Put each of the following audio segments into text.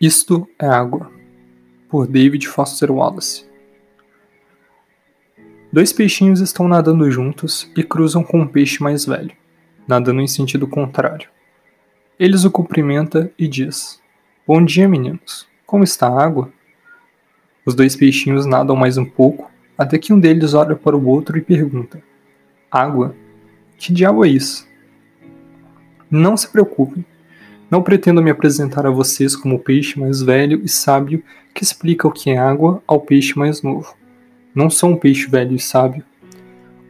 Isto é Água, por David Foster Wallace. Dois peixinhos estão nadando juntos e cruzam com um peixe mais velho, nadando em sentido contrário. Eles o cumprimenta e diz: Bom dia, meninos. Como está a água? Os dois peixinhos nadam mais um pouco, até que um deles olha para o outro e pergunta: Água? Que diabo é isso? Não se preocupem, não pretendo me apresentar a vocês como o peixe mais velho e sábio que explica o que é água ao peixe mais novo. Não sou um peixe velho e sábio.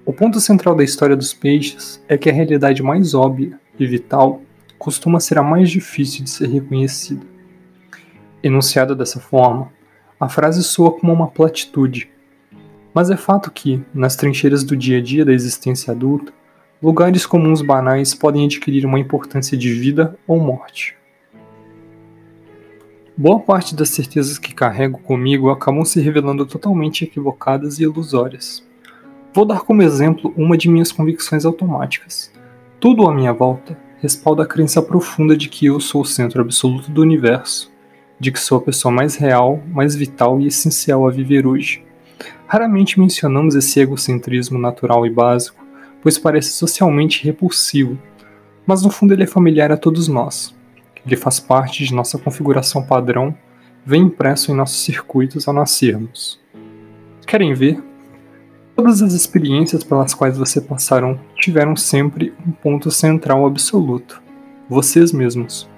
O ponto central da história dos peixes é que a realidade mais óbvia e vital costuma ser a mais difícil de ser reconhecida. Enunciada dessa forma, a frase soa como uma platitude. Mas é fato que, nas trincheiras do dia a dia da existência adulta, lugares comuns banais podem adquirir uma importância de vida ou morte. Boa parte das certezas que carrego comigo acabam se revelando totalmente equivocadas e ilusórias. Vou dar como exemplo uma de minhas convicções automáticas. Tudo à minha volta respalda a crença profunda de que eu sou o centro absoluto do universo, de que sou a pessoa mais real, mais vital e essencial a viver hoje. Raramente mencionamos esse egocentrismo natural e básico, pois parece socialmente repulsivo, mas no fundo ele é familiar a todos nós. Ele faz parte de nossa configuração padrão, vem impresso em nossos circuitos ao nascermos. Querem ver? Todas as experiências pelas quais você passaram tiveram sempre um ponto central absoluto: vocês mesmos.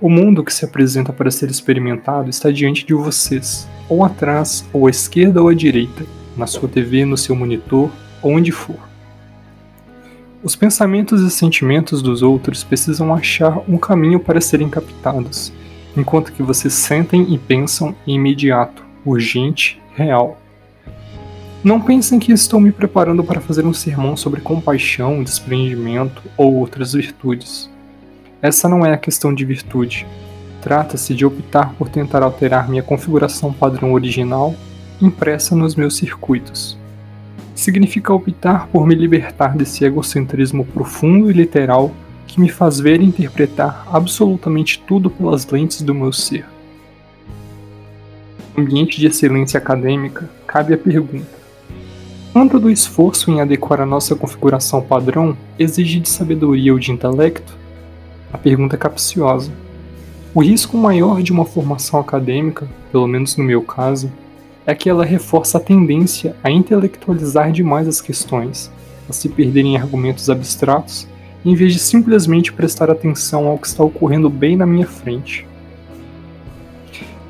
O mundo que se apresenta para ser experimentado está diante de vocês, ou atrás, ou à esquerda ou à direita, na sua TV, no seu monitor, onde for. Os pensamentos e sentimentos dos outros precisam achar um caminho para serem captados, enquanto que vocês sentem e pensam em imediato, urgente, real. Não pensem que estou me preparando para fazer um sermão sobre compaixão, desprendimento ou outras virtudes. Essa não é a questão de virtude. Trata-se de optar por tentar alterar minha configuração padrão original impressa nos meus circuitos significa optar por me libertar desse egocentrismo profundo e literal que me faz ver e interpretar absolutamente tudo pelas lentes do meu ser. No ambiente de excelência acadêmica, cabe a pergunta: quanto do esforço em adequar a nossa configuração padrão exige de sabedoria ou de intelecto? A pergunta é capciosa. O risco maior de uma formação acadêmica, pelo menos no meu caso, é que ela reforça a tendência a intelectualizar demais as questões, a se perder em argumentos abstratos, em vez de simplesmente prestar atenção ao que está ocorrendo bem na minha frente.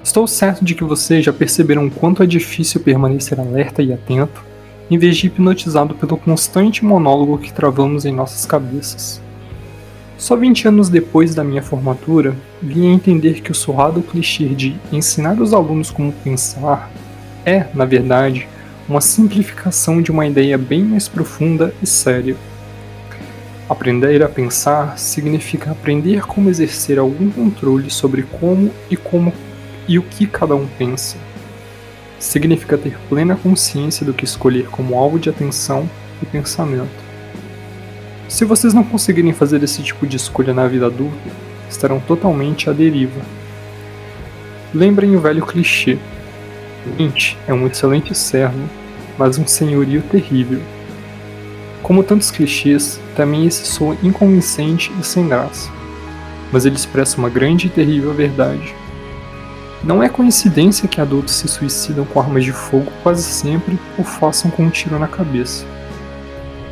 Estou certo de que vocês já perceberam quanto é difícil permanecer alerta e atento, em vez de hipnotizado pelo constante monólogo que travamos em nossas cabeças. Só 20 anos depois da minha formatura, vim a entender que o surrado clichê de ensinar os alunos como pensar é, na verdade, uma simplificação de uma ideia bem mais profunda e séria. Aprender a pensar significa aprender como exercer algum controle sobre como e como e o que cada um pensa. Significa ter plena consciência do que escolher como alvo de atenção e pensamento. Se vocês não conseguirem fazer esse tipo de escolha na vida adulta, estarão totalmente à deriva. Lembrem o velho clichê É um excelente servo, mas um senhorio terrível. Como tantos clichês, também esse soa inconvincente e sem graça, mas ele expressa uma grande e terrível verdade. Não é coincidência que adultos se suicidam com armas de fogo quase sempre ou façam com um tiro na cabeça.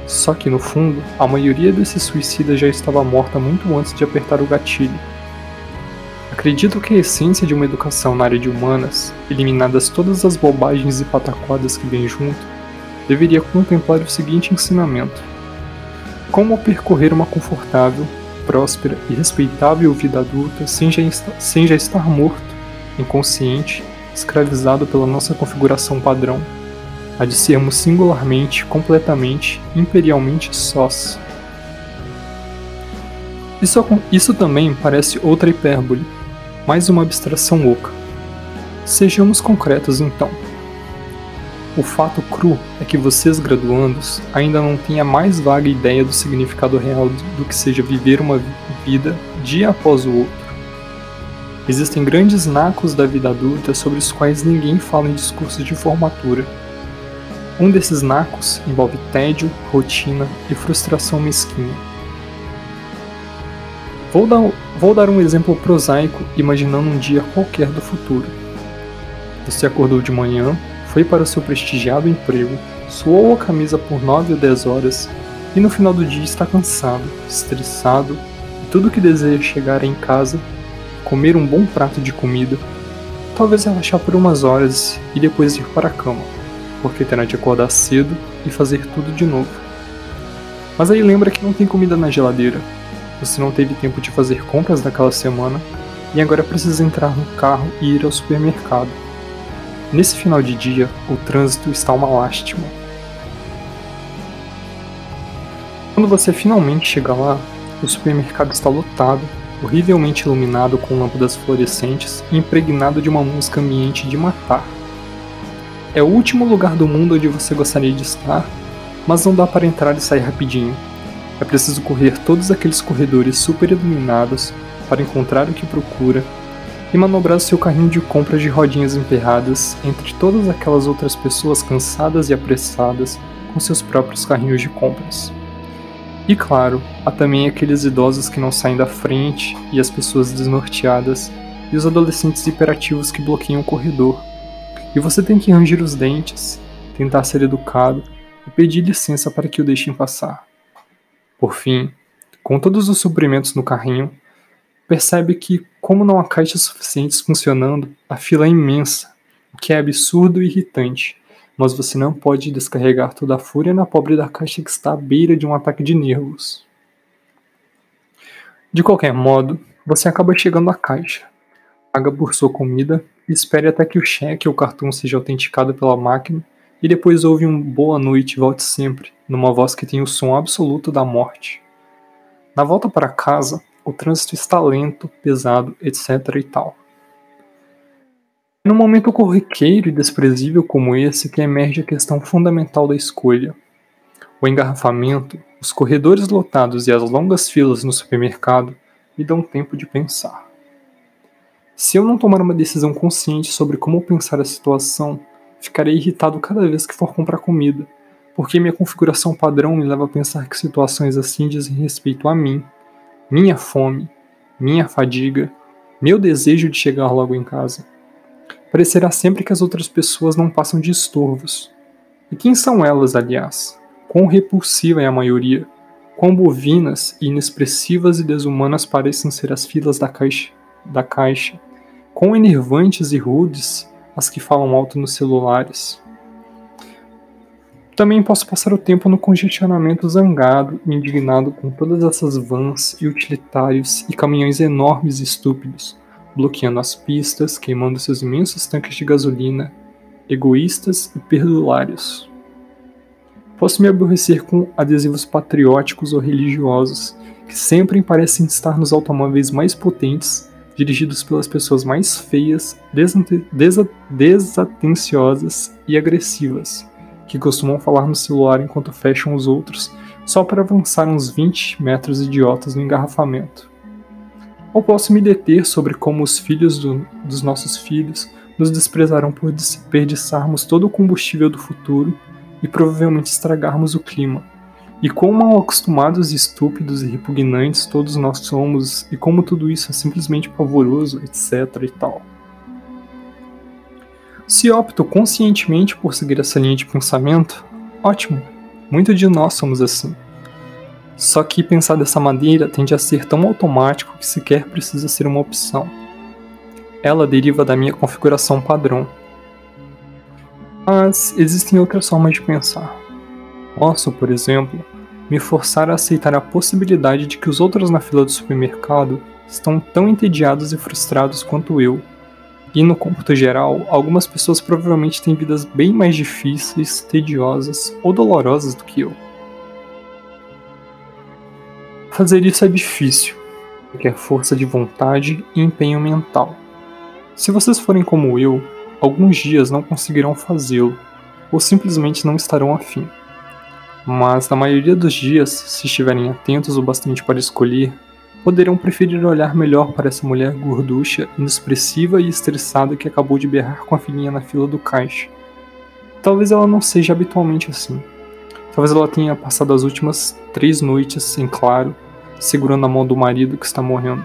Só que no fundo, a maioria desses suicidas já estava morta muito antes de apertar o gatilho. Acredito que a essência de uma educação na área de humanas, eliminadas todas as bobagens e pataquadas que vêm junto, deveria contemplar o seguinte ensinamento: como percorrer uma confortável, próspera e respeitável vida adulta sem já, sem já estar morto, inconsciente, escravizado pela nossa configuração padrão, a de sermos singularmente, completamente, imperialmente sós. Isso, isso também parece outra hipérbole, mais uma abstração oca. Sejamos concretos então. O fato cru é que vocês graduandos ainda não têm a mais vaga ideia do significado real do que seja viver uma vida dia após o outro. Existem grandes nacos da vida adulta sobre os quais ninguém fala em discursos de formatura. Um desses nacos envolve tédio, rotina e frustração mesquinha. Vou dar, vou dar um exemplo prosaico imaginando um dia qualquer do futuro. Você acordou de manhã, foi para o seu prestigiado emprego, suou a camisa por 9 ou 10 horas e no final do dia está cansado, estressado e tudo que deseja é chegar em casa comer um bom prato de comida, talvez relaxar por umas horas e depois ir para a cama, porque terá de acordar cedo e fazer tudo de novo. Mas aí lembra que não tem comida na geladeira, você não teve tempo de fazer compras daquela semana e agora precisa entrar no carro e ir ao supermercado. Nesse final de dia, o trânsito está uma lástima. Quando você finalmente chega lá, o supermercado está lotado horrivelmente iluminado com lâmpadas fluorescentes e impregnado de uma música ambiente de matar. É o último lugar do mundo onde você gostaria de estar, mas não dá para entrar e sair rapidinho. É preciso correr todos aqueles corredores super iluminados para encontrar o que procura e manobrar seu carrinho de compras de rodinhas emperradas entre todas aquelas outras pessoas cansadas e apressadas com seus próprios carrinhos de compras. E claro, há também aqueles idosos que não saem da frente e as pessoas desnorteadas e os adolescentes hiperativos que bloqueiam o corredor. E você tem que ranger os dentes, tentar ser educado e pedir licença para que o deixem passar. Por fim, com todos os suprimentos no carrinho, percebe que, como não há caixas suficientes funcionando, a fila é imensa, o que é absurdo e irritante mas você não pode descarregar toda a fúria na pobre da caixa que está à beira de um ataque de nervos. De qualquer modo, você acaba chegando à caixa, paga por sua comida e espere até que o cheque ou cartão seja autenticado pela máquina e depois ouve um boa noite volte sempre, numa voz que tem o som absoluto da morte. Na volta para casa, o trânsito está lento, pesado, etc e tal. É num momento corriqueiro e desprezível como esse que emerge a questão fundamental da escolha. O engarrafamento, os corredores lotados e as longas filas no supermercado me dão tempo de pensar. Se eu não tomar uma decisão consciente sobre como pensar a situação, ficarei irritado cada vez que for comprar comida, porque minha configuração padrão me leva a pensar que situações assim dizem respeito a mim, minha fome, minha fadiga, meu desejo de chegar logo em casa. Parecerá sempre que as outras pessoas não passam de estorvos. E quem são elas, aliás? Quão repulsiva é a maioria? Quão bovinas, inexpressivas e desumanas parecem ser as filas da caixa, da caixa? Quão enervantes e rudes as que falam alto nos celulares? Também posso passar o tempo no congestionamento zangado e indignado com todas essas vans e utilitários e caminhões enormes e estúpidos, bloqueando as pistas, queimando seus imensos tanques de gasolina, egoístas e perdulários. Posso me aborrecer com adesivos patrióticos ou religiosos, que sempre parecem estar nos automóveis mais potentes, dirigidos pelas pessoas mais feias, desatenciosas e agressivas, que costumam falar no celular enquanto fecham os outros, só para avançar uns 20 metros idiotas no engarrafamento. Ou posso me deter sobre como os filhos do, dos nossos filhos nos desprezarão por desperdiçarmos todo o combustível do futuro e provavelmente estragarmos o clima. E quão mal acostumados, estúpidos e repugnantes todos nós somos, e como tudo isso é simplesmente pavoroso, etc. e tal. Se opto conscientemente por seguir essa linha de pensamento, ótimo, muitos de nós somos assim. Só que pensar dessa maneira tende a ser tão automático que sequer precisa ser uma opção. Ela deriva da minha configuração padrão. Mas existem outras formas de pensar. Posso, por exemplo, me forçar a aceitar a possibilidade de que os outros na fila do supermercado estão tão entediados e frustrados quanto eu. E no cômputo geral, algumas pessoas provavelmente têm vidas bem mais difíceis, tediosas ou dolorosas do que eu. Fazer isso é difícil, requer força de vontade e empenho mental. Se vocês forem como eu, alguns dias não conseguirão fazê-lo, ou simplesmente não estarão afim. Mas na maioria dos dias, se estiverem atentos o bastante para escolher, poderão preferir olhar melhor para essa mulher gorducha, inexpressiva e estressada que acabou de berrar com a filhinha na fila do caixa. Talvez ela não seja habitualmente assim. Talvez ela tenha passado as últimas três noites em claro, segurando a mão do marido que está morrendo.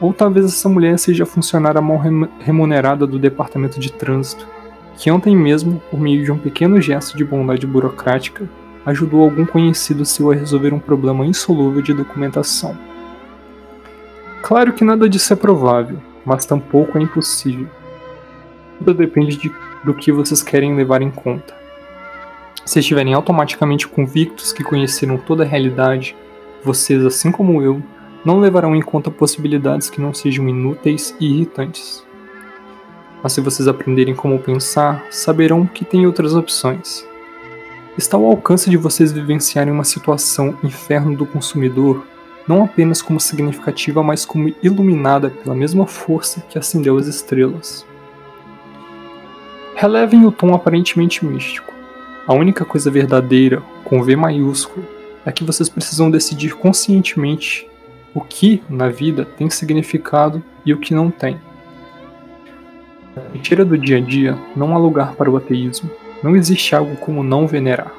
Ou talvez essa mulher seja a funcionária mal remunerada do departamento de trânsito, que ontem mesmo, por meio de um pequeno gesto de bondade burocrática, ajudou algum conhecido seu a resolver um problema insolúvel de documentação. Claro que nada disso é provável, mas tampouco é impossível. Tudo depende de, do que vocês querem levar em conta. Se estiverem automaticamente convictos que conheceram toda a realidade, vocês, assim como eu, não levarão em conta possibilidades que não sejam inúteis e irritantes. Mas se vocês aprenderem como pensar, saberão que tem outras opções. Está ao alcance de vocês vivenciarem uma situação inferno do consumidor, não apenas como significativa, mas como iluminada pela mesma força que acendeu as estrelas. Relevem o tom aparentemente místico. A única coisa verdadeira, com V maiúsculo, é que vocês precisam decidir conscientemente o que na vida tem significado e o que não tem. Na mentira do dia a dia não há lugar para o ateísmo. Não existe algo como não venerar.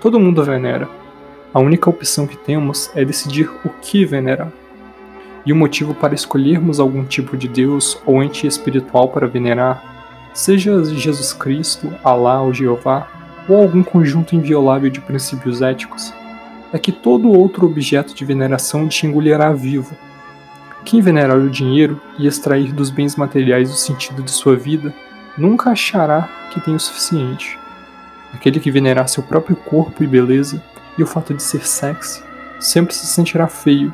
Todo mundo venera. A única opção que temos é decidir o que venerar. E o motivo para escolhermos algum tipo de Deus ou ente espiritual para venerar, seja Jesus Cristo, Alá ou Jeová, ou algum conjunto inviolável de princípios éticos, é que todo outro objeto de veneração te engolirá vivo. Quem venerar o dinheiro e extrair dos bens materiais o sentido de sua vida, nunca achará que tem o suficiente. Aquele que venerar seu próprio corpo e beleza, e o fato de ser sexy, sempre se sentirá feio.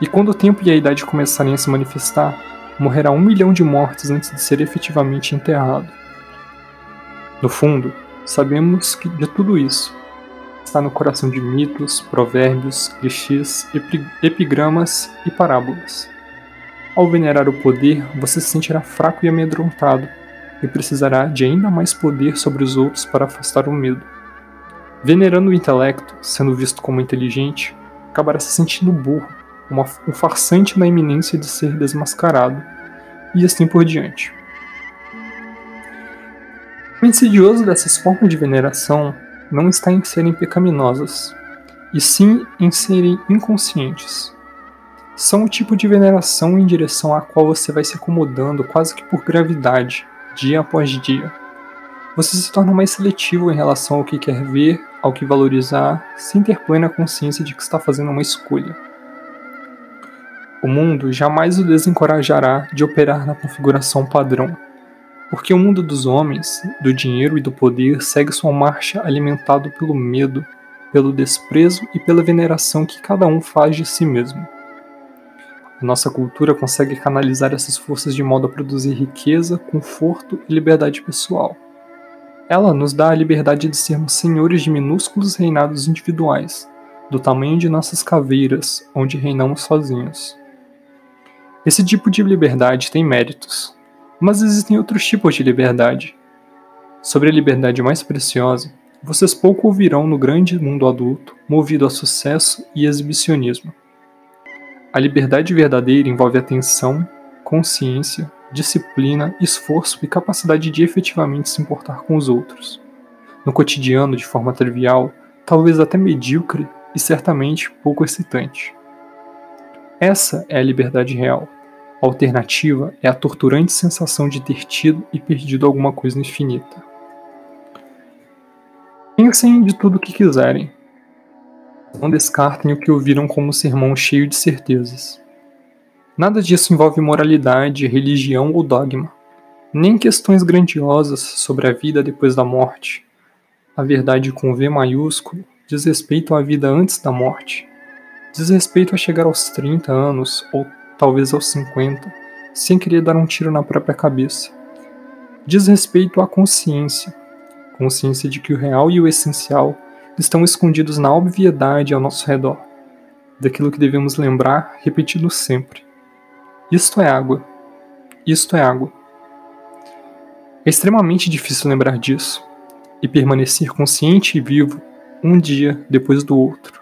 E quando o tempo e a idade começarem a se manifestar, morrerá um milhão de mortes antes de ser efetivamente enterrado. No fundo, sabemos que de tudo isso está no coração de mitos, provérbios, clichês, epigramas e parábolas. Ao venerar o poder, você se sentirá fraco e amedrontado, e precisará de ainda mais poder sobre os outros para afastar o medo. Venerando o intelecto, sendo visto como inteligente, acabará se sentindo burro, uma, um farsante na iminência de ser desmascarado, e assim por diante. O insidioso dessas formas de veneração não está em serem pecaminosas, e sim em serem inconscientes. São o tipo de veneração em direção à qual você vai se acomodando quase que por gravidade, dia após dia. Você se torna mais seletivo em relação ao que quer ver, ao que valorizar, sem ter plena consciência de que está fazendo uma escolha. O mundo jamais o desencorajará de operar na configuração padrão, porque o mundo dos homens, do dinheiro e do poder segue sua marcha alimentado pelo medo, pelo desprezo e pela veneração que cada um faz de si mesmo. A nossa cultura consegue canalizar essas forças de modo a produzir riqueza, conforto e liberdade pessoal. Ela nos dá a liberdade de sermos senhores de minúsculos reinados individuais, do tamanho de nossas caveiras, onde reinamos sozinhos. Esse tipo de liberdade tem méritos, mas existem outros tipos de liberdade. Sobre a liberdade mais preciosa, vocês pouco ouvirão no grande mundo adulto, movido a sucesso e exibicionismo. A liberdade verdadeira envolve atenção, consciência, disciplina, esforço e capacidade de efetivamente se importar com os outros. No cotidiano, de forma trivial, talvez até medíocre e certamente pouco excitante. Essa é a liberdade real. A alternativa é a torturante sensação de ter tido e perdido alguma coisa infinita. Pensem de tudo o que quiserem. Não descartem o que ouviram como sermão cheio de certezas. Nada disso envolve moralidade, religião ou dogma, nem questões grandiosas sobre a vida depois da morte. A verdade com V maiúsculo diz respeito à vida antes da morte. Diz respeito a chegar aos 30 anos ou talvez aos 50, sem querer dar um tiro na própria cabeça. Diz respeito à consciência, consciência de que o real e o essencial estão escondidos na obviedade ao nosso redor, daquilo que devemos lembrar repetindo sempre isto é água. Isto é água. É extremamente difícil lembrar disso e permanecer consciente e vivo um dia depois do outro.